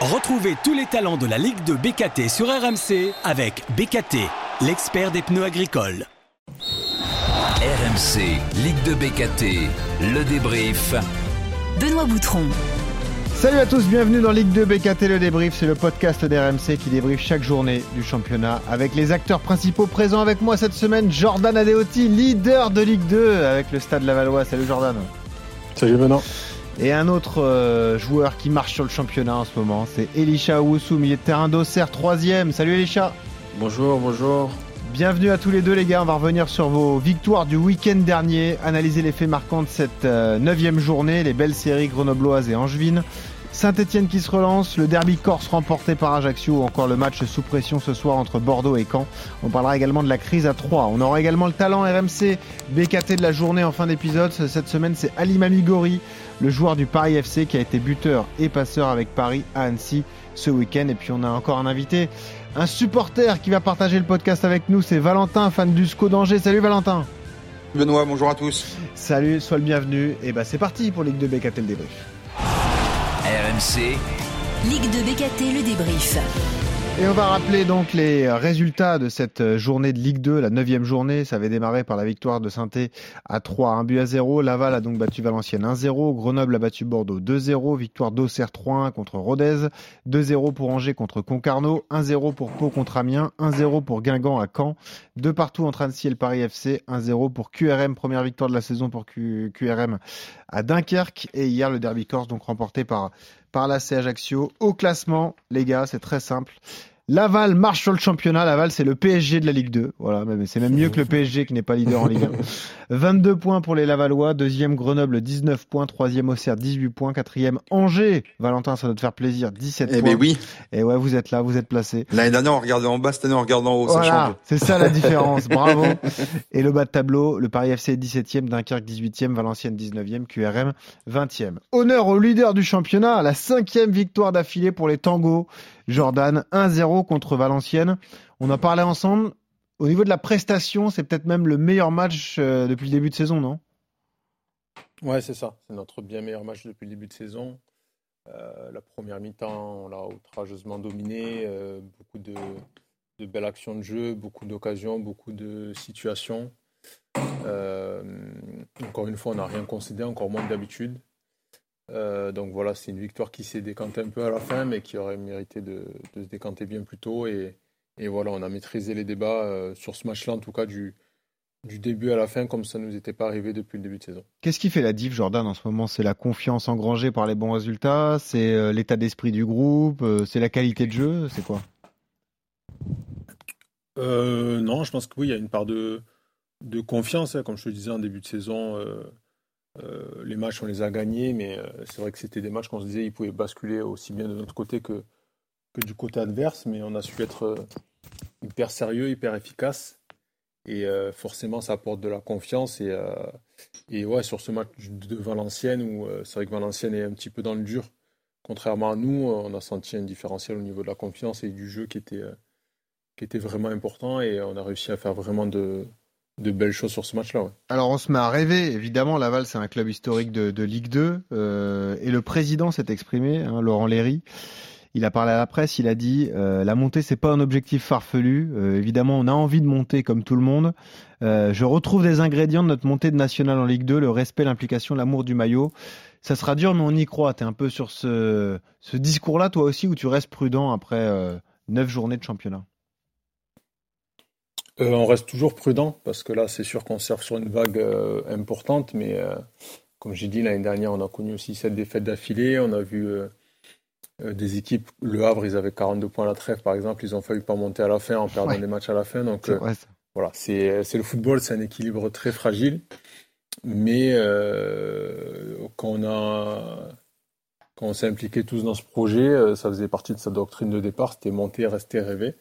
Retrouvez tous les talents de la Ligue de BKT sur RMC avec BKT, l'expert des pneus agricoles. RMC, Ligue de BKT, le débrief. Benoît Boutron. Salut à tous, bienvenue dans Ligue 2 BKT Le Débrief, c'est le podcast d'RMC qui débriefe chaque journée du championnat avec les acteurs principaux présents avec moi cette semaine, Jordan Adeoti, leader de Ligue 2 avec le Stade Lavallois. Salut Jordan. Salut Benoît. Et un autre euh, joueur qui marche sur le championnat en ce moment, c'est Elisha Owusu, milieu de terrain d'Auxerre, troisième. Salut Elisha. Bonjour, bonjour. Bienvenue à tous les deux les gars, on va revenir sur vos victoires du week-end dernier, analyser les faits marquants de cette euh, neuvième journée, les belles séries grenobloises et angevines. Saint-Etienne qui se relance, le derby corse remporté par Ajaccio ou encore le match sous pression ce soir entre Bordeaux et Caen. On parlera également de la crise à 3. On aura également le talent RMC BKT de la journée en fin d'épisode. Cette semaine c'est Ali Mamigori, le joueur du Paris FC qui a été buteur et passeur avec Paris à Annecy ce week-end. Et puis on a encore un invité, un supporter qui va partager le podcast avec nous, c'est Valentin, fan du SCO d'Angers. Salut Valentin Benoît, bonjour à tous. Salut, sois le bienvenu. Et bah c'est parti pour Ligue de BKT le débrief. RMC, Ligue de BKT, le débrief. Et on va rappeler donc les résultats de cette journée de Ligue 2, la neuvième journée. Ça avait démarré par la victoire de saint à 3, 1 but à 0. Laval a donc battu Valenciennes 1-0. Grenoble a battu Bordeaux 2-0. Victoire d'Auxerre 3-1 contre Rodez. 2-0 pour Angers contre Concarneau. 1-0 pour Pau contre Amiens. 1-0 pour Guingamp à Caen. Deux partout entre Annecy et le Paris FC. 1-0 pour QRM. Première victoire de la saison pour QRM à Dunkerque. Et hier, le derby corse donc remporté par par la Ajaccio. Au classement, les gars, c'est très simple. Laval marche sur le championnat. Laval, c'est le PSG de la Ligue 2. Voilà, c'est même mieux que le PSG qui n'est pas leader en Ligue 1. 22 points pour les Lavallois. Deuxième Grenoble, 19 points. Troisième Auxerre, 18 points. Quatrième Angers. Valentin, ça doit te faire plaisir. 17 eh points. Eh oui. Et ouais, vous êtes là, vous êtes placé. L'année dernière, on regardait en bas. Cette année, on regarde en haut. Voilà, c'est ça la différence. Bravo. Et le bas de tableau, le Paris FC 17e, Dunkerque 18e, Valenciennes 19e, QRM 20e. Honneur au leader du championnat. La cinquième victoire d'affilée pour les Tangos. Jordan 1-0 contre Valenciennes. On a parlé ensemble. Au niveau de la prestation, c'est peut-être même le meilleur match euh, depuis le début de saison, non? Ouais, c'est ça. C'est notre bien meilleur match depuis le début de saison. Euh, la première mi-temps, on l'a outrageusement dominé. Euh, beaucoup de, belles actions de jeu, beaucoup d'occasions, beaucoup de situations. encore une fois, on n'a rien concédé, encore moins d'habitude. Euh, donc voilà, c'est une victoire qui s'est décantée un peu à la fin, mais qui aurait mérité de, se décanter bien plus tôt. Et, voilà, on a maîtrisé les débats euh, sur ce match-là, en tout cas du, du début à la fin, comme ça ne nous était pas arrivé depuis le début de saison. Qu'est-ce qui fait la diff, Jordan, en ce moment? C'est la confiance engrangée par les bons résultats? C'est euh, l'état d'esprit du groupe? C'est la qualité de jeu? C'est quoi? Non, je pense que oui, il y a une part de, de confiance. Hein. comme je te disais en début de saison euh, les matchs, on les a gagnés, mais euh, c'est vrai que c'était des matchs qu'on se disait ils pouvaient basculer aussi bien de notre côté que, du côté adverse, mais on a su être euh, hyper sérieux, hyper efficace. Et forcément, ça apporte de la confiance. Et, ouais, sur ce match de Valenciennes, où c'est vrai que Valenciennes est un petit peu dans le dur, contrairement à nous, on a senti un différentiel au niveau de la confiance et du jeu qui était vraiment important. Et on a réussi à faire vraiment de, de belles choses sur ce match-là. Alors on se met à rêver, évidemment, Laval c'est un club historique de, Ligue 2 euh, et le président s'est exprimé, hein, Laurent Léry. Il a parlé à la presse, il a dit euh, la montée c'est pas un objectif farfelu. Euh, évidemment, on a envie de monter comme tout le monde. je retrouve des ingrédients de notre montée de nationale en Ligue 2, le respect, l'implication, l'amour du maillot. Ça sera dur, mais on y croit. Tu es un peu sur ce, ce discours-là, toi aussi, où tu restes prudent après neuf journées de championnat? Euh, on reste toujours prudent parce que là, c'est sûr qu'on surfe sur une vague euh, importante, mais euh, comme j'ai dit l'année dernière, on a connu aussi cette défaite d'affilée. On a vu des équipes, Le Havre, ils avaient 42 points à la trêve, par exemple, ils ont failli pas monter à la fin en perdant des matchs à la fin. Donc voilà, c'est le football, c'est un équilibre très fragile, mais quand on a quand on s'est impliqué tous dans ce projet, ça faisait partie de sa doctrine de départ, c'était monter, rester, rêver.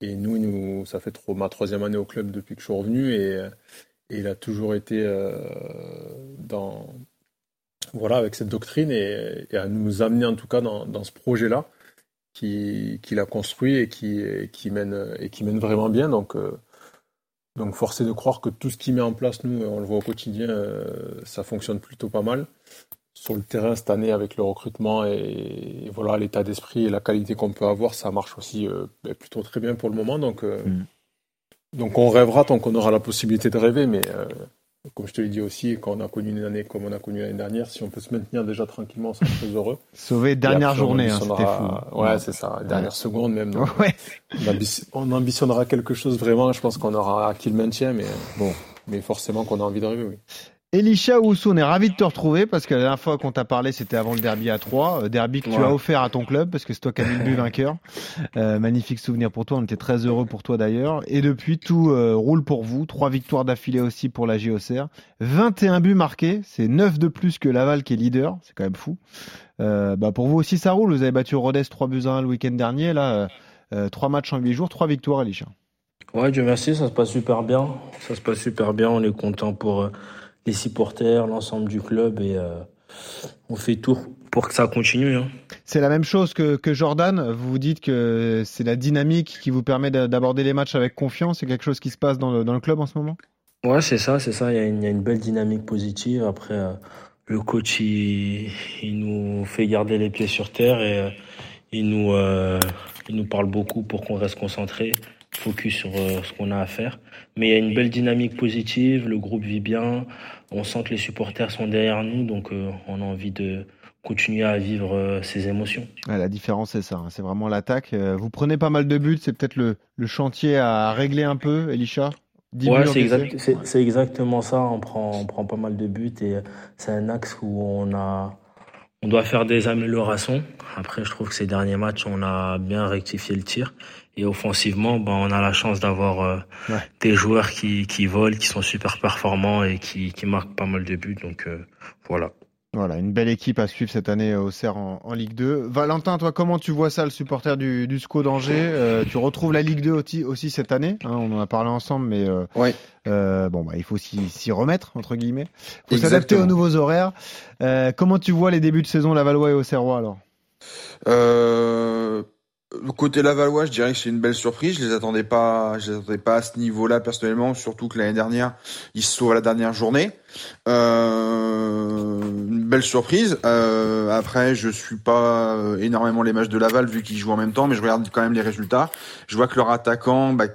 Et nous, nous, ça fait ma troisième année au club depuis que je suis revenu et, il a toujours été euh, dans, voilà, avec cette doctrine et, à nous amener en tout cas dans, ce projet-là qu'il a construit et qui, qui, mène, et qui mène vraiment bien. Donc, euh, donc forcé de croire que tout ce qu'il met en place, nous, on le voit au quotidien, euh, ça fonctionne plutôt pas mal. Sur le terrain cette année avec le recrutement et, voilà l'état d'esprit et la qualité qu'on peut avoir, ça marche aussi euh, ben, plutôt très bien pour le moment. Donc, euh, mm. donc on rêvera tant qu'on aura la possibilité de rêver, mais euh, comme je te l'ai dit aussi, quand on a connu une année comme on a connu l'année dernière, si on peut se maintenir déjà tranquillement, on sera très heureux. Sauver dernière journée, hein, c'était fou. Ouais, c'est ça, dernière seconde même. ouais. on, ambitionnera quelque chose vraiment. Je pense qu'on aura acquis le maintien, mais bon, mais forcément qu'on a envie de rêver, oui. Elisha Oussou, on est ravi de te retrouver parce que la dernière fois qu'on t'a parlé, c'était avant le derby à 3. Euh, derby que tu as offert à ton club parce que c'est toi qui as mis le but vainqueur. Euh, magnifique souvenir pour toi. On était très heureux pour toi d'ailleurs. Et depuis, tout euh, roule pour vous. Trois victoires d'affilée aussi pour la JOCR. 21 buts marqués. C'est 9 de plus que Laval qui est leader. C'est quand même fou. bah pour vous aussi, ça roule. Vous avez battu Rodez 3 buts à 1 le week-end dernier. Là, 3 matchs en 8 jours, 3 victoires, Elisha. Ouais, Dieu merci. Ça se passe super bien. Ça se passe super bien. On est content pour les supporters, l'ensemble du club et euh, on fait tout pour que ça continue. Hein. C'est la même chose que, que, Jordan. Vous vous dites que c'est la dynamique qui vous permet d'aborder les matchs avec confiance. C'est quelque chose qui se passe dans le, dans le club en ce moment? Ouais, c'est ça, c'est ça. Il y, a une, il y, a une, belle dynamique positive. Après, euh, le coach, il, il, nous fait garder les pieds sur terre et euh, il, nous, il nous parle beaucoup pour qu'on reste concentré focus sur euh, ce qu'on a à faire. Mais il y a une belle dynamique positive, le groupe vit bien, on sent que les supporters sont derrière nous, donc euh, on a envie de continuer à vivre euh, ces émotions. la différence, c'est ça, hein. c'est vraiment l'attaque. Vous prenez pas mal de buts, c'est peut-être le, le, chantier à régler un peu, Elisha? Ouais, c'est exact, exactement ça. On prend, on prend pas mal de buts et c'est un axe où on a, on doit faire des améliorations. Après, je trouve que ces derniers matchs, on a bien rectifié le tir. Et offensivement, ben, on a la chance d'avoir euh, des joueurs qui, qui volent, qui sont super performants et qui, qui marquent pas mal de buts. Donc euh, voilà. Voilà, une belle équipe à suivre cette année au CER en, en, Ligue 2. Valentin, toi, comment tu vois ça, le supporter du, du SCO d'Angers? Euh, Tu retrouves la Ligue 2 aussi, aussi cette année hein, On en a parlé ensemble, mais ouais. bon, bah, il faut s'y remettre, entre guillemets. Il faut s'adapter aux nouveaux horaires. comment tu vois les débuts de saison Lavallois et Auxerrois alors? Côté Lavallois, je dirais que c'est une belle surprise. Je les attendais pas, je les attendais pas à ce niveau-là personnellement. Surtout que l'année dernière, ils se sauvent à la dernière journée. Euh, une belle surprise. Euh, après, je suis pas euh, énormément les matchs de Laval vu qu'ils jouent en même temps, mais je regarde quand même les résultats. Je vois que leur attaquant, bah,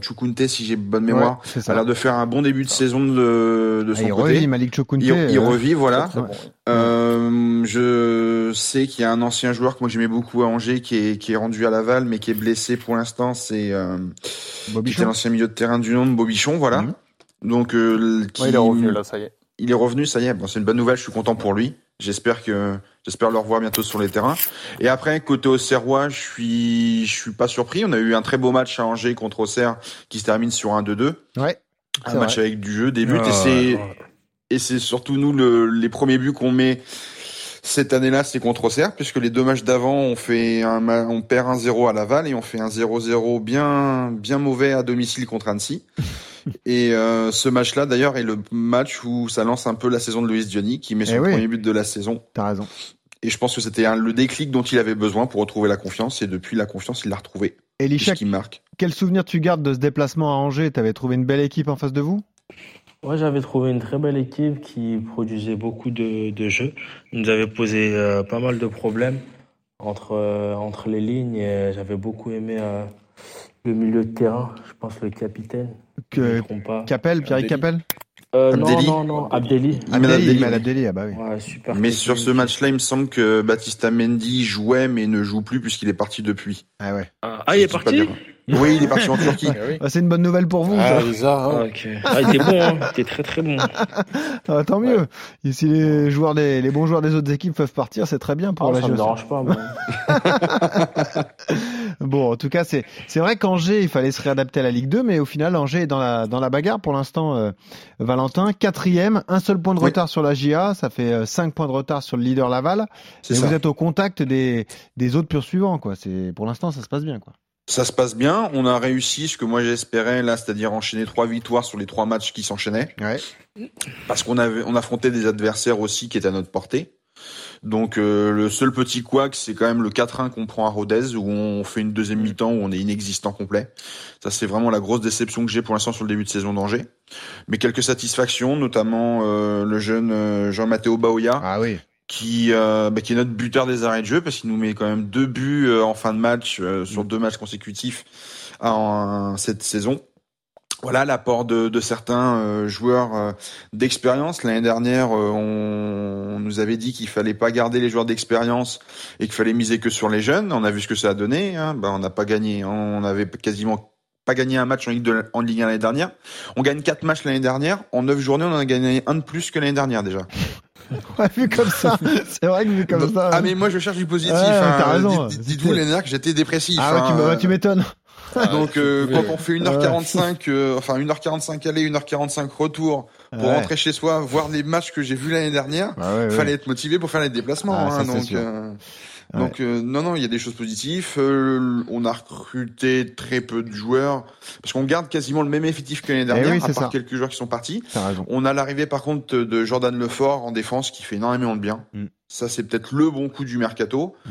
Chukunte, si j'ai bonne mémoire, a l'air de faire un bon début de saison de, de ah, son il côté. Revit, Malik Chukunte, il, il revit, voilà. Euh, je sais qu'il y a un ancien joueur que moi j'aimais beaucoup à Angers qui est, qui est rendu à Laval, mais qui est blessé pour l'instant. C'est euh, l'ancien milieu de terrain du nom de Bobichon, voilà. Mhm. Donc, euh, qui, il est revenu là, ça y est. Il est revenu, ça y est. Bon, c'est une bonne nouvelle. Je suis content pour lui. J'espère que j'espère le revoir bientôt sur les terrains. Et après côté Auxerrois, je suis je suis pas surpris. On a eu un très beau match à Angers contre Auxerre qui se termine sur un 2-2. Ouais. Un match avec du jeu, des buts et c'est et c'est surtout nous le, les premiers buts qu'on met cette année-là, c'est contre Auxerre puisque les deux matchs d'avant, on fait un on perd un 0 à Laval et on fait un 0-0 bien bien mauvais à domicile contre Annecy. Et euh, ce match-là, d'ailleurs, est le match où ça lance un peu la saison de Luis Gianni, qui met eh son premier but de la saison. T'as raison. Et je pense que c'était le déclic dont il avait besoin pour retrouver la confiance. Et depuis la confiance, il l'a retrouvé. Elisha, qui marque? Quel souvenir tu gardes de ce déplacement à Angers? T'avais trouvé une belle équipe en face de vous? Ouais, j'avais trouvé une très belle équipe qui produisait beaucoup de, de jeux. Ils nous avait posé euh, pas mal de problèmes entre, euh, entre les lignes. Et j'avais beaucoup aimé le milieu de terrain, je pense le capitaine. Que, Capel, Pierre Capel? Euh, non, non, non, Abdelli. Abdelli, Abdelli, ah bah oui. Ouais, super mais sur ce match-là, il me semble que Baptista Mendy jouait, mais ne joue plus puisqu'il est parti depuis. Ah ouais. Ah, il est parti Oui, il est parti en Turquie. Ah, c'est une bonne nouvelle pour vous. Ah, hein. ah, il était bon, hein. il était très très bon. Ah, tant mieux. Et si les joueurs des, les bons joueurs des autres équipes peuvent partir, c'est très bien pour ah, la Ça me dérange pas. Moi. bon, en tout cas, c'est c'est vrai qu'Angers, il fallait se réadapter à la Ligue 2, mais au final, Angers est dans la dans la bagarre pour l'instant. Euh, Valentin, quatrième, un seul point de retard sur la GIA, ça fait euh, cinq points de retard sur le leader Laval. Et vous êtes au contact des des autres poursuivants, quoi. C'est pour l'instant, ça se passe bien, quoi. Ça se passe bien. On a réussi ce que moi j'espérais là, c'est-à-dire enchaîner trois victoires sur les trois matchs qui s'enchaînaient. Ouais. Parce qu'on avait, on affrontait des adversaires aussi qui étaient à notre portée. Donc euh, le seul petit couac, c'est quand même le 4-1 qu'on prend à Rodez, où on fait une deuxième mi-temps où on est inexistant complet. Ça, c'est vraiment la grosse déception que j'ai pour l'instant sur le début de saison d'Angers. Mais quelques satisfactions, notamment euh, le jeune euh, Jean-Matteo Baoya, Ah oui. Qui, euh, bah, qui est notre buteur des arrêts de jeu, parce qu'il nous met quand même deux buts euh, en fin de match, euh, sur deux matchs consécutifs en, cette saison. Voilà l'apport de, de certains euh, joueurs euh, d'expérience. L'année dernière, euh, on, on nous avait dit qu'il fallait pas garder les joueurs d'expérience et qu'il fallait miser que sur les jeunes. On a vu ce que ça a donné. Hein. Ben, on n'a pas gagné. On avait quasiment pas gagné un match en Ligue, de, en Ligue 1 l'année dernière. On gagne quatre matchs l'année dernière. En neuf journées, on en a gagné un de plus que l'année dernière déjà. Ouais, vu comme ça, c'est vrai que vu comme Donc- ça. ah mais moi je cherche du positif. Ouais, hein. t'as raison. Dites- Dites-vous l'année dernière que j'étais dépressif. Ah ouais, tu hein. tu m'étonnes. Donc euh, quand on fait 1h45, euh, enfin 1h45 aller, 1h45 retour pour Ouais. rentrer chez soi, voir les matchs que j'ai vus l'année dernière, Ah ouais, ouais. fallait être motivé pour faire les déplacements. Ah, hein, donc. Ouais. donc euh, non non, il y a des choses positives. Euh, on a recruté très peu de joueurs parce qu'on garde quasiment le même effectif que l'année dernière, Eh oui, à part ça. quelques joueurs qui sont partis. On a l'arrivée par contre de Jordan Lefort en défense qui fait énormément de bien. Mm. Ça c'est peut-être le bon coup du mercato. Mm.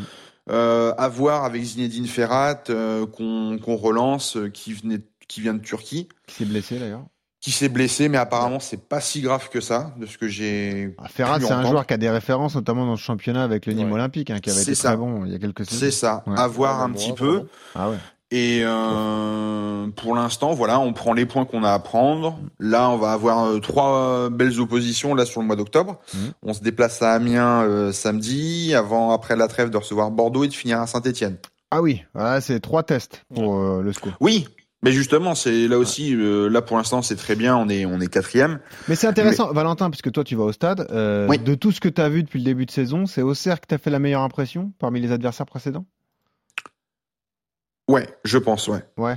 Euh, à voir avec Zinedine Ferrat euh, qu'on qu'on relance, qui venait qui vient de Turquie, Qui s'est blessé d'ailleurs. Qui s'est blessé, mais apparemment c'est pas si grave que ça, de ce que j'ai. Ah, Ferrat, c'est un joueur qui a des références, notamment dans le championnat avec le Nîmes Ouais. Olympique, hein, qui avait C'est été ça. très bon il y a quelques C'est saisons. ça, Ouais. à voir un petit peu. Ah ouais. Et euh, pour l'instant, voilà, on prend les points qu'on a à prendre. Là, on va avoir euh, trois euh, belles oppositions là sur le mois d'octobre. Mhm. On se déplace à Amiens euh, samedi, avant après la trêve de recevoir Bordeaux et de finir à Saint-Étienne. Ah oui, voilà, c'est trois tests pour euh, le SCO. Oui, mais justement, c'est là aussi, euh, là pour l'instant, c'est très bien. On est on est quatrième. Mais c'est intéressant, Valentin, puisque toi tu vas au stade. euh, Oui. De tout ce que tu as vu depuis le début de saison, c'est Auxerre qui t'a fait la meilleure impression parmi les adversaires précédents? Ouais, je pense, ouais. Ouais.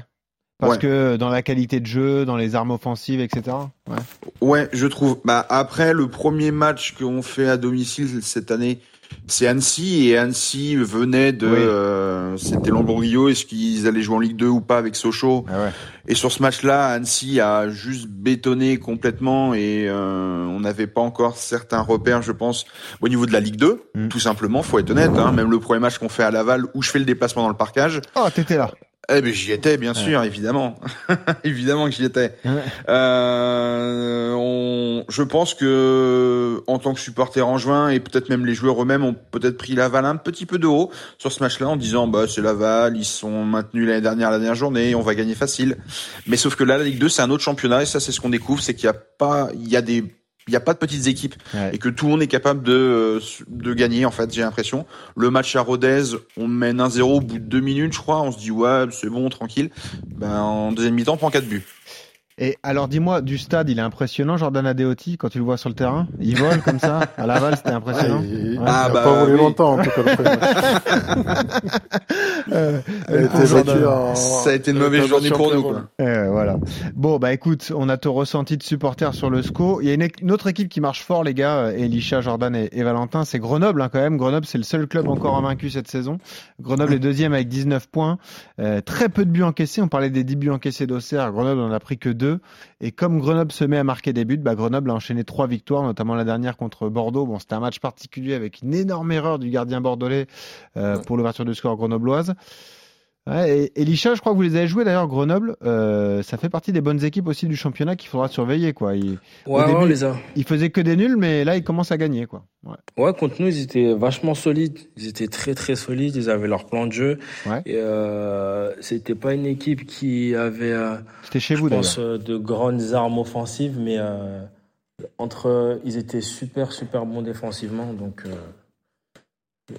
Parce Ouais. que dans la qualité de jeu, dans les armes offensives, etc. Ouais. Ouais, je trouve. Bah après le premier match qu'on fait à domicile cette année, c'est Annecy et Annecy venait de, Oui. euh, c'était Lambrouillo. Est-ce qu'ils allaient jouer en Ligue 2 ou pas avec Sochaux Ah ouais. Et sur ce match-là, Annecy a juste bétonné complètement et euh, on n'avait pas encore certains repères, je pense, au niveau de la Ligue 2. Mm. Tout simplement, faut être honnête. Hein, même le premier match qu'on fait à Laval, où je fais le déplacement dans le parcage, Oh, t'étais là. Eh ben j'y étais, bien sûr, évidemment, évidemment que j'y étais. Ouais. Euh, on, je pense que en tant que supporter en juin et peut-être même les joueurs eux-mêmes ont peut-être pris Laval un petit peu de haut sur ce match-là en disant bah c'est Laval, ils sont maintenus l'année dernière la dernière journée, on va gagner facile. Mais sauf que là la Ligue 2 c'est un autre championnat et ça c'est ce qu'on découvre, c'est qu'il y a pas, il y a des il n'y a pas de petites équipes Ouais. et que tout le monde est capable de, euh, de gagner en fait j'ai l'impression. Le match à Rodez on mène 1-0 au bout de deux minutes je crois. On se dit ouais c'est bon tranquille. Ben en deuxième mi-temps on prend quatre buts Et alors, dis-moi, du stade, il est impressionnant, Jordan Adeoti, quand tu le vois sur le terrain? Il vole comme ça? À Laval, c'était impressionnant? il, Ah, a bah, pas volé oui. longtemps en tout cas. Euh, en- Ça a été une mauvaise journée pour nous, quoi. Euh, voilà. Bon, bah écoute, on a ton ressenti de supporter sur le SCO. Il y a une, autre équipe qui marche fort, les gars, euh, Elisha, Jordan et, et Valentin, c'est Grenoble hein, quand même. Grenoble, c'est le seul club encore invaincu cette saison. Grenoble est deuxième avec 19 points. Euh, très peu de buts encaissés. On parlait des 10 buts encaissés d'Auxerre. Grenoble en a pris que deux. Et comme Grenoble se met à marquer des buts, bah, Grenoble a enchaîné trois victoires, notamment la dernière contre Bordeaux. Bon, c'était un match particulier avec une énorme erreur du gardien bordelais euh, Ouais. pour l'ouverture du score grenobloise. Ouais, et je crois que vous les avez joués d'ailleurs, Grenoble. Euh, ça fait partie des bonnes équipes aussi du championnat qu'il faudra surveiller. Quoi. Ils, Ouais, début- ouais, on les a. ils faisaient que des nuls, mais là, ils commencent à gagner. Quoi. Ouais. Ouais, contre nous, ils étaient vachement solides. Ils étaient très très solides. Ils avaient leur plan de jeu. Et euh, c'était pas une équipe qui avait, euh, C'était chez je vous pense, euh, de grandes armes offensives, mais entre, ils étaient super super bons défensivement. Donc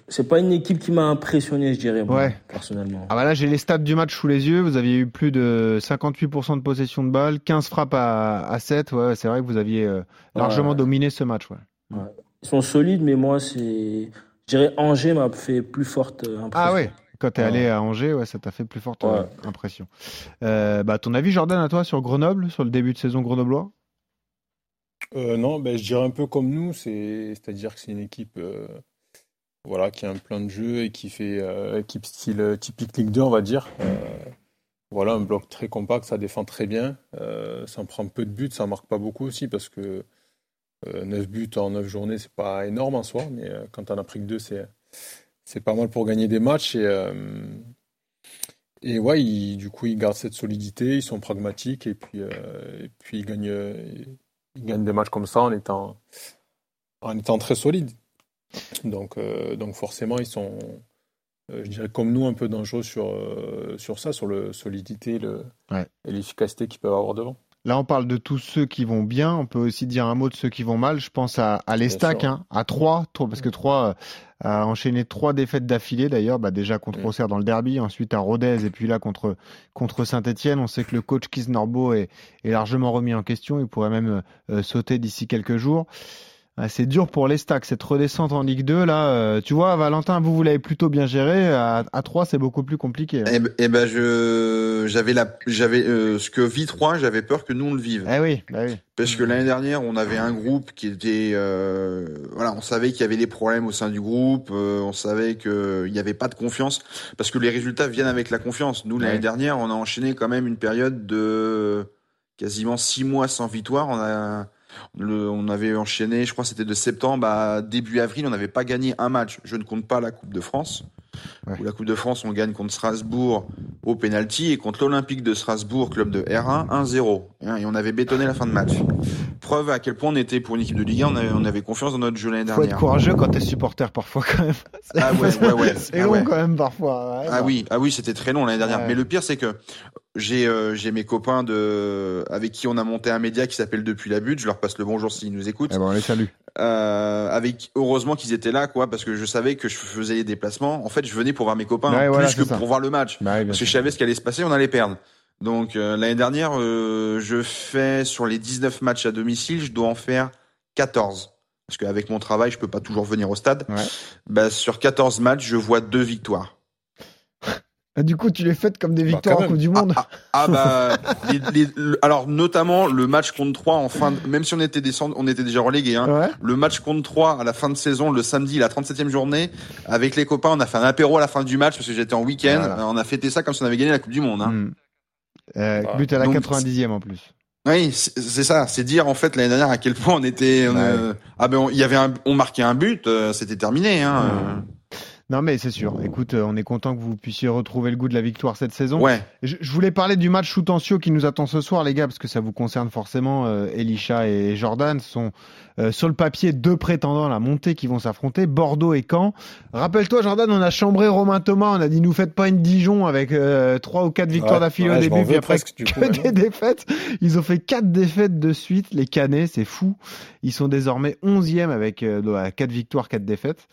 c'est pas une équipe qui m'a impressionné, je dirais, moi, Ouais. personnellement. Ah bah là, j'ai les stats du match sous les yeux. Vous aviez eu plus de 58% de possession de balle, 15 frappes à, à 7. Ouais, c'est vrai que vous aviez euh, largement Ouais. dominé ce match. Ouais. Ils sont solides, mais moi, c'est, je dirais, Angers m'a fait plus forte euh, impression. Ah ouais quand t'es Ouais. allé à Angers, ouais, ça t'a fait plus forte euh, Ouais. impression. Euh, bah, ton avis, Jordan, à toi sur Grenoble, sur le début de saison grenoblois? Euh, non, ben, je dirais un peu comme nous, c'est, c'est-à-dire que c'est une équipe euh, voilà, qui a un plan de jeu et qui fait euh, équipe style euh, typique Ligue 2, on va dire. Euh, voilà, un bloc très compact, ça défend très bien, euh, ça en prend peu de buts, ça marque pas beaucoup aussi parce que 9 buts en 9 journées, c'est pas énorme en soi, mais quand en as pris que 2, c'est, c'est pas mal pour gagner des matchs. Et, et ouais, du coup, ils gardent cette solidité, ils sont pragmatiques et puis, et puis ils, gagnent, ils gagnent des matchs comme ça en étant, en étant très solides. Donc, donc forcément, ils sont, je dirais, comme nous, un peu dangereux sur, sur ça, sur la solidité le, et l'efficacité qu'ils peuvent avoir devant. Là, on parle de tous ceux qui vont bien. On peut aussi dire un mot de ceux qui vont mal. Je pense à, à l'Estac, hein, à 3, parce que 3 euh, a enchaîné trois défaites d'affilée d'ailleurs. Bah, déjà contre mm. Auxerre dans le derby, ensuite à Rodez et puis là contre, contre Saint-Etienne. On sait que le coach Kisnorbo est, est largement remis en question. Il pourrait même euh, sauter d'ici quelques jours. Ah, c'est dur pour les stacks, cette redescente en Ligue 2 là. Euh, tu vois, Valentin, vous vous l'avez plutôt bien géré. À, 3, c'est beaucoup plus compliqué. Hein. Eh, ben, eh ben, je j'avais la j'avais euh, ce que vit 3, j'avais peur que nous on le vive. Eh oui, bah oui. Parce que l'année dernière, on avait un groupe qui était euh, voilà, on savait qu'il y avait des problèmes au sein du groupe, on savait qu'il n'y avait pas de confiance parce que les résultats viennent avec la confiance. Nous l'année dernière, on a enchaîné quand même une période de quasiment six mois sans victoire. On a on avait enchaîné, je crois c'était de septembre à début avril, on n'avait pas gagné un match. Je ne compte pas la Coupe de France. La Coupe de France, on gagne contre Strasbourg au penalty et contre l'Olympique de Strasbourg, club de R1, 1-0. Hein, et on avait bétonné la fin de match. Preuve à quel point on était pour une équipe de Ligue 1, on avait, confiance dans notre jeu l'année dernière. Faut être courageux quand t'es supporter parfois quand même. Ah ouais, ouais, ouais. C'est ah long quand même parfois. ah oui, ah oui, c'était très long l'année dernière. Mais le pire, c'est que j'ai euh, mes copains de avec qui on a monté un média qui s'appelle Depuis la butte. Je leur passe le bonjour s'ils nous écoutent. Eh ben, on les salue. Euh, avec heureusement qu'ils étaient là quoi parce que je savais que je faisais des déplacements. En fait, je venais pour voir mes copains plus que pour voir le match bah parce que je savais ce qui allait se passer, on allait perdre. Donc euh, l'année dernière, euh, je fais sur les 19 matchs à domicile, je dois en faire 14 parce qu'avec mon travail, je peux pas toujours venir au stade. Ouais. Bah, sur 14 matchs, je vois deux victoires. Ah, du coup, tu les fêtes comme des bah, victoires en Coupe du Monde. Ah, ah, ah bah, les, alors notamment le match contre 3 en fin, de, même si on était descendu, on était déjà relégué. Hein, Le match contre 3 à la fin de saison, le samedi, la 37e journée, avec les copains, on a fait un apéro à la fin du match parce que j'étais en week-end. On a fêté ça comme si on avait gagné la Coupe du Monde. Hein. Hmm. Euh, but à la 90e en plus. Oui, c'est ça. C'est dire en fait l'année dernière à quel point on était. Euh, ah ben, il y avait un, on marquait un but, euh, c'était terminé. Hein. Hmm. Non, mais c'est sûr. Écoute, euh, on est content que vous puissiez retrouver le goût de la victoire cette saison. Ouais. Je, voulais parler du match Choutencio qui nous attend ce soir, les gars, parce que ça vous concerne forcément. Euh, Elisha et Jordan sont euh, sur le papier deux prétendants à la montée qui vont s'affronter, Bordeaux et Caen. Rappelle-toi, Jordan, on a chambré Romain Thomas, on a dit nous faites pas une Dijon avec trois ou quatre victoires d'affilée au début, puis après que des défaites. Ils ont fait quatre défaites de suite, les Canets, c'est fou. Ils sont désormais onzième avec quatre victoires, quatre défaites.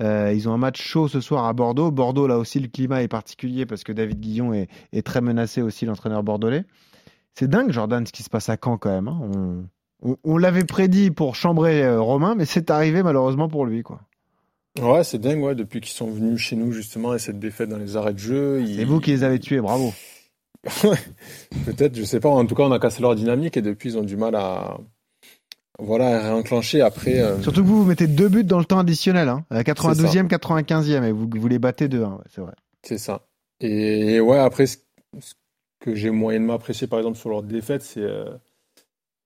Euh, ils ont un match chaud ce soir à Bordeaux. Bordeaux, là aussi, le climat est particulier parce que David Guillon est, très menacé aussi, l'entraîneur bordelais. C'est dingue, Jordan, ce qui se passe à Caen quand même. Hein. On, l'avait prédit pour chambrer euh, Romain, mais c'est arrivé malheureusement pour lui. quoi. Ouais, c'est dingue, ouais, depuis qu'ils sont venus chez nous, justement, et cette défaite dans les arrêts de jeu. C'est vous qui les avez tués, bravo. Peut-être, je sais pas. En tout cas, on a cassé leur dynamique et depuis, ils ont du mal à, voilà, réenclencher après. Euh, Surtout que vous, vous mettez deux buts dans le temps additionnel, hein, à 92e, 95e, et vous, vous les battez deux, hein, c'est vrai. C'est ça. Et, ouais, après, ce, que j'ai moyennement apprécié, par exemple, sur leur défaite, c'est euh,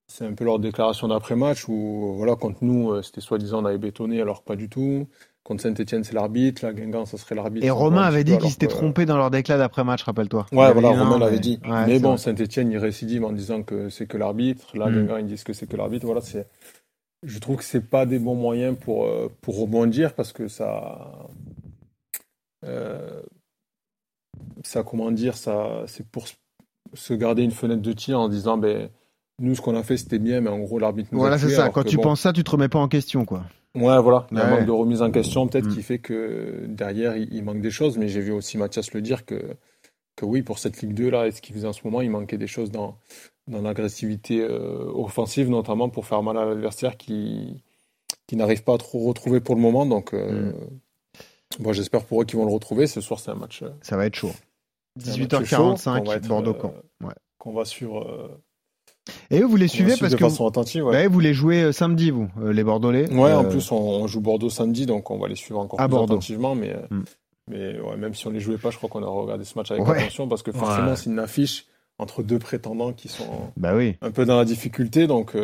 c'est un peu leur déclaration d'après-match où, voilà, contre nous, euh, c'était soi-disant on avait bétonné, alors que pas du tout. Contre Saint-Etienne, c'est l'arbitre. Là, Guingamp, ça serait l'arbitre. Et Romain avait dit qu'il s'était trompé dans leur déclat d'après-match, rappelle-toi. Ouais, voilà, Romain l'avait dit. mais bon, Saint-Etienne, il récidive en disant que c'est que l'arbitre. Là, mm. Guingamp, ils disent que c'est que l'arbitre. Voilà, c'est. Je trouve que c'est pas des bons moyens pour, euh, pour rebondir parce que ça. Euh, ça, comment dire, ça, c'est pour se garder une fenêtre de tir en disant, ben, nous, ce qu'on a fait, c'était bien, mais en gros, l'arbitre nous Voilà, c'est ça. Quand tu penses ça, tu te remets pas en question, quoi. Ouais, voilà. Il y a un manque de remise en question, peut-être, qui mm. fait que derrière, il, manque des choses. Mais j'ai vu aussi Mathias le dire que, que oui, pour cette Ligue 2, là, et ce qu'il faisait en ce moment, il manquait des choses dans, dans l'agressivité euh, offensive, notamment pour faire mal à l'adversaire qui, qui n'arrive pas à trop retrouver pour le moment. Donc, euh, mm. j'espère pour eux qu'ils vont le retrouver. Ce soir, c'est un match. Euh, ça va être chaud. 18h45, Bordeaux-Camp. Ouais. Qu'on va sur et vous les suivez parce que vous... Attentive, ouais. vous les jouez euh, samedi, vous, euh, les Bordelais. Ouais, en euh, plus on, joue Bordeaux samedi, donc on va les suivre encore plus attentivement. Mais, mm. mais ouais, même si on les jouait pas, je crois qu'on a regardé ce match avec attention parce que forcément c'est une affiche entre deux prétendants qui sont bah oui. un peu dans la difficulté, donc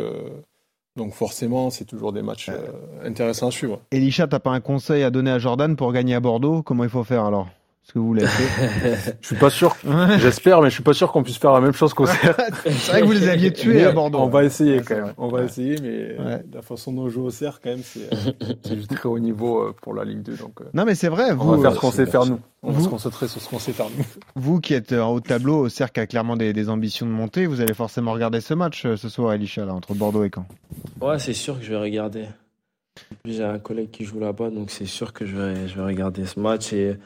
Donc forcément, c'est toujours des matchs euh, intéressants à suivre. Elisha, t'as pas un conseil à donner à Jordan pour gagner à Bordeaux? Comment il faut faire alors? Est-ce que vous l'avez fait Je suis pas sûr. J'espère, mais je suis pas sûr qu'on puisse faire la même chose qu'au CERF. C'est vrai que vous les aviez tués à Bordeaux. On va essayer Ouais, quand même. vrai. On va Ouais. essayer, mais Ouais. la façon dont on joue au CERF, quand même, c'est euh, c'est du très haut niveau euh, pour la Ligue 2. Donc, euh, Non mais c'est vrai, on vous, va faire ce qu'on sait faire nous. On va se concentrer sur ce qu'on sait faire nous. vous qui êtes en haut de tableau, au cercle a clairement des, des ambitions de monter, vous allez forcément regarder ce match ce soir, Elisha, là, entre Bordeaux et Caen. Ouais, c'est sûr que je vais regarder. En plus, J'ai un collègue qui joue là-bas, donc c'est sûr que je vais, je vais regarder ce match. Et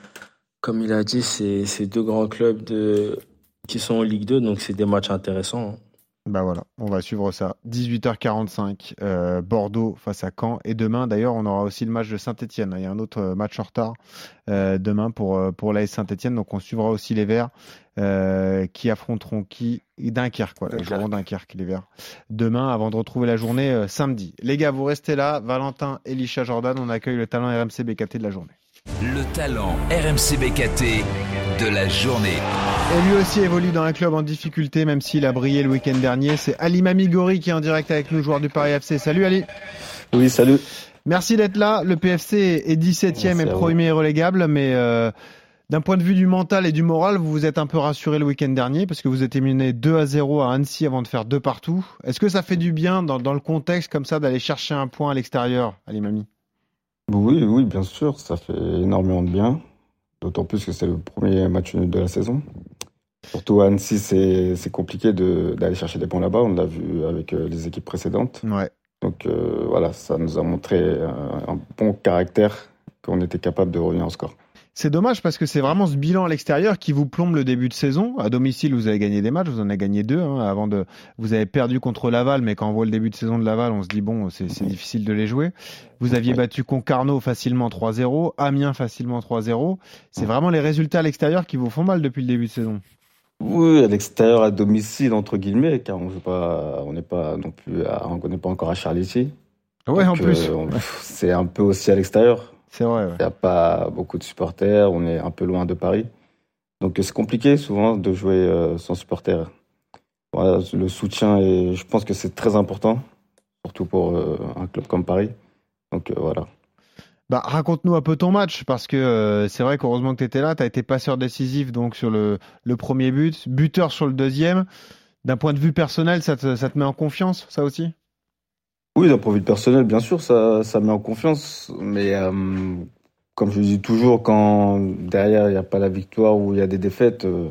comme il a dit, c'est deux grands clubs de, qui sont en Ligue 2, donc c'est des matchs intéressants. Bah voilà, on va suivre ça. 18h45, euh, Bordeaux face à Caen. Et demain, d'ailleurs, on aura aussi le match de Saint-Etienne. Il y a un autre euh, match en retard euh, demain pour, pour l'AS Saint-Etienne. Donc on suivra aussi les Verts euh, qui affronteront qui? Dunkerque, voilà. Ils joueront Dunkerque, les Verts. Demain, avant de retrouver la journée euh, samedi. Les gars, vous restez là. Valentin, Elisha, Jordan, on accueille le talent RMC BKT de la journée. Le talent RMC BKT de la journée. Et lui aussi évolue dans un club en difficulté, même s'il a brillé le week-end dernier. C'est Ali Mamigori qui est en direct avec nous, joueur du Paris FC. Salut Ali. Oui, salut. Merci d'être là. Le PFC est 17e Merci et premier relégable, mais euh, d'un point de vue du mental et du moral, vous vous êtes un peu rassuré le week-end dernier parce que vous êtes mené 2 à 0 à Annecy avant de faire deux partout. Est-ce que ça fait du bien dans, dans le contexte comme ça d'aller chercher un point à l'extérieur, Ali Mami Oui, oui, bien sûr, ça fait énormément de bien. D'autant plus que c'est le premier match nul de la saison. Surtout à Annecy, c'est c'est compliqué de- d'aller chercher des points là-bas. On l'a vu avec euh, les équipes précédentes. Ouais. Donc euh, voilà, ça nous a montré euh, un bon caractère qu'on était capable de revenir en score. C'est dommage parce que c'est vraiment ce bilan à l'extérieur qui vous plombe le début de saison. À domicile, vous avez gagné des matchs, vous en avez gagné deux. hein, avant de, vous avez perdu contre Laval, mais quand on voit le début de saison de Laval, on se dit bon, c'est difficile de les jouer. Vous aviez battu Concarneau facilement 3-0, Amiens facilement 3-0. C'est vraiment les résultats à l'extérieur qui vous font mal depuis le début de saison. Oui, à l'extérieur, à domicile, entre guillemets, car on joue pas, on n'est pas non plus, à- on n'est pas encore à Charletti. Ouais, en Donc, plus, euh, c'est un peu aussi à l'extérieur. C'est vrai. ouais. Il n'y a pas beaucoup de supporters, on est un peu loin de Paris. Donc c'est compliqué souvent de jouer euh, sans supporters. Voilà, le soutien, est, je pense que c'est très important, surtout pour euh, un club comme Paris. Donc euh, voilà. Bah, raconte-nous un peu ton match, parce que euh, c'est vrai qu'heureusement que tu étais là, tu as été passeur décisif donc sur le, le premier but, buteur sur le deuxième. D'un point de vue personnel, ça te, ça te met en confiance, ça aussi? Oui, d'un point de vue personnel, bien sûr, ça, ça met en confiance. Mais euh, comme je le dis toujours, quand derrière il n'y a pas la victoire ou il y a des défaites, euh,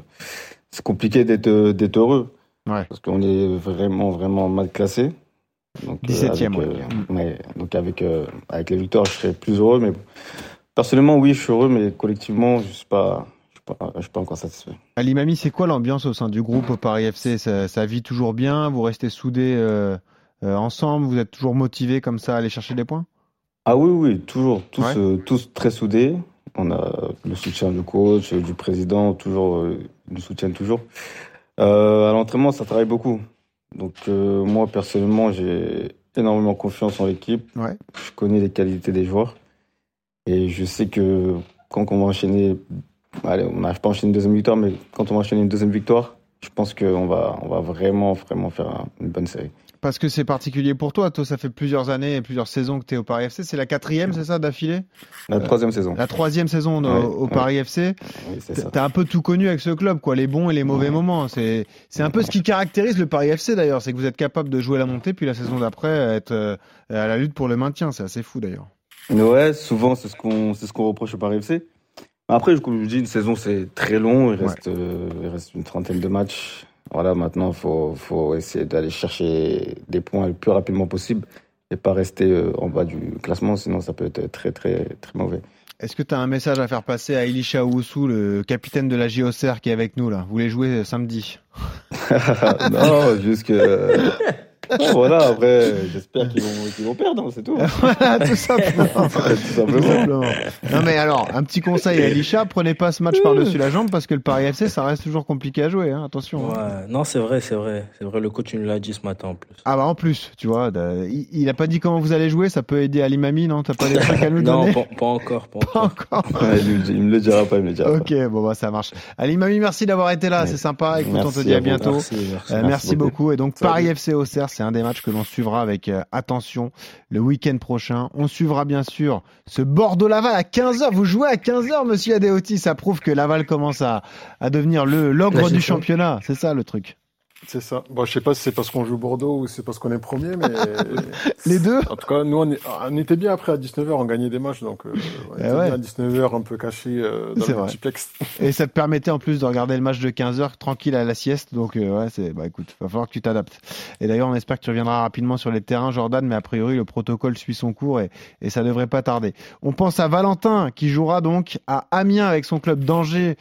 c'est compliqué d'être d'être heureux. Ouais. Parce qu'on est vraiment, vraiment mal classé. Donc, 17e, avec, ouais. euh, ouais. Donc avec, euh, avec les victoires, je serais plus heureux. Mais personnellement, oui, je suis heureux, mais collectivement, je ne suis, pas, je suis, pas, je suis pas encore satisfait. Ali Mami, c'est quoi l'ambiance au sein du groupe au Paris FC ça, ça vit toujours bien? Vous restez soudés euh, euh, ensemble Vous êtes toujours motivés comme ça à aller chercher des points? Ah oui, oui, toujours, tous, Ouais. euh, tous très soudés. On a le soutien du coach, euh, du président, toujours, euh, ils nous soutiennent toujours. Euh, à l'entraînement, ça travaille beaucoup. Donc euh, moi, personnellement, j'ai énormément confiance en l'équipe. Ouais. Je connais les qualités des joueurs. Et je sais que quand on va enchaîner, allez, on n'arrive pas à enchaîner une deuxième victoire, mais quand on va enchaîner une deuxième victoire, je pense qu'on va, on va vraiment, vraiment faire un- une bonne série. Parce que c'est particulier pour toi. Toi, ça fait plusieurs années et plusieurs saisons que tu es au Paris FC. C'est la quatrième, c'est ça, d'affilée? La troisième saison. La troisième saison au, Ouais, au ouais. Paris FC. Oui, ça. T'as un peu tout connu avec ce club, quoi, les bons et les mauvais Ouais. moments. C'est c'est un peu ce qui caractérise le Paris FC d'ailleurs, c'est que vous êtes capable de jouer la montée, puis la saison d'après être euh, à la lutte pour le maintien. C'est assez fou d'ailleurs. Ouais, souvent, c'est ce qu'on c'est ce qu'on reproche au Paris FC. Après, comme je vous dis, une saison, c'est très long. Il reste, euh, il reste une trentaine de matchs. Voilà, maintenant, il faut, faut essayer d'aller chercher des points le plus rapidement possible et pas rester euh, en bas du classement, sinon ça peut être très, très, très mauvais. Est-ce que tu as un message à faire passer à Elisha Oussou, le capitaine de la JOCR qui est avec nous là? Vous voulez jouer euh, samedi? Non, juste que. Voilà, après, j'espère qu'ils vont, qu'ils vont perdre, hein, c'est tout. Voilà, tout simplement. Tout simplement. Non mais alors, un petit conseil à Elisha, prenez pas ce match par-dessus la jambe parce que le Paris FC, ça reste toujours compliqué à jouer, hein, attention. hein. Ouais, non, c'est vrai, c'est vrai. C'est vrai, le coach il nous l'a dit ce matin en plus. Ah bah en plus, tu vois, il, il a pas dit comment vous allez jouer, ça peut aider Ali Mami, non? T'as pas des trucs à nous Non, donner? pas, pas encore, pas Pas encore. encore. Ouais, il, me- il me le dira pas, il me le dira pas. Ok, bon bah ça marche. Ali Mami, merci d'avoir été là, c'est sympa. Écoute, on te Merci dit à à bientôt. Merci, merci. Euh, merci beaucoup. Et donc Salut. Paris FC au CERF, C'est un des matchs que l'on suivra avec euh, attention le week-end prochain. On suivra bien sûr ce Bordeaux-Laval à 15h. Vous jouez à 15h, monsieur Adeoti. Ça prouve que Laval commence à, à devenir le l'ogre du championnat. C'est ça le truc. C'est ça. Bon, je sais pas si c'est parce qu'on joue Bordeaux ou c'est parce qu'on est premier, mais les deux. En tout cas, nous on, était bien après à 19h, on gagnait des matchs, donc euh, on eh était bien à 19h un peu caché euh, dans le multiplex. Et ça te permettait en plus de regarder le match de 15h tranquille à la sieste, donc euh, ouais, c'est bah écoute, va falloir que tu t'adaptes. Et d'ailleurs, on espère que tu reviendras rapidement sur les terrains, Jordan, mais a priori le protocole suit son cours et, et ça devrait pas tarder. On pense à Valentin qui jouera donc à Amiens avec son club d'Angers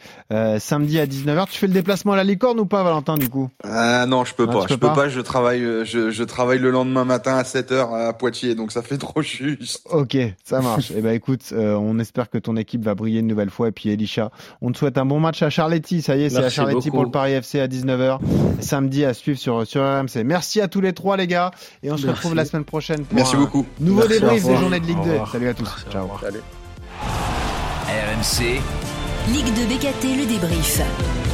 samedi à 19h. Tu fais le déplacement à la licorne ou pas, Valentin, du coup? Ah non, je peux pas. Je peux pas. Je travaille. Euh, je, je, travaille le lendemain matin à 7 h à Poitiers, donc ça fait trop juste. Ok, ça marche. eh ben écoute, euh, on espère que ton équipe va briller une nouvelle fois. Et puis Elisha, on te souhaite un bon match à Charletti. Ça y est, c'est à Charletti pour le Paris FC à 19h samedi à suivre sur sur RMC. Merci à tous les trois les gars, et on se retrouve la semaine prochaine pour Merci beaucoup. nouveau débrief des journées de Ligue 2. Salut à tous. Ciao. Salut. RMC. Ligue 2 BKT le débrief.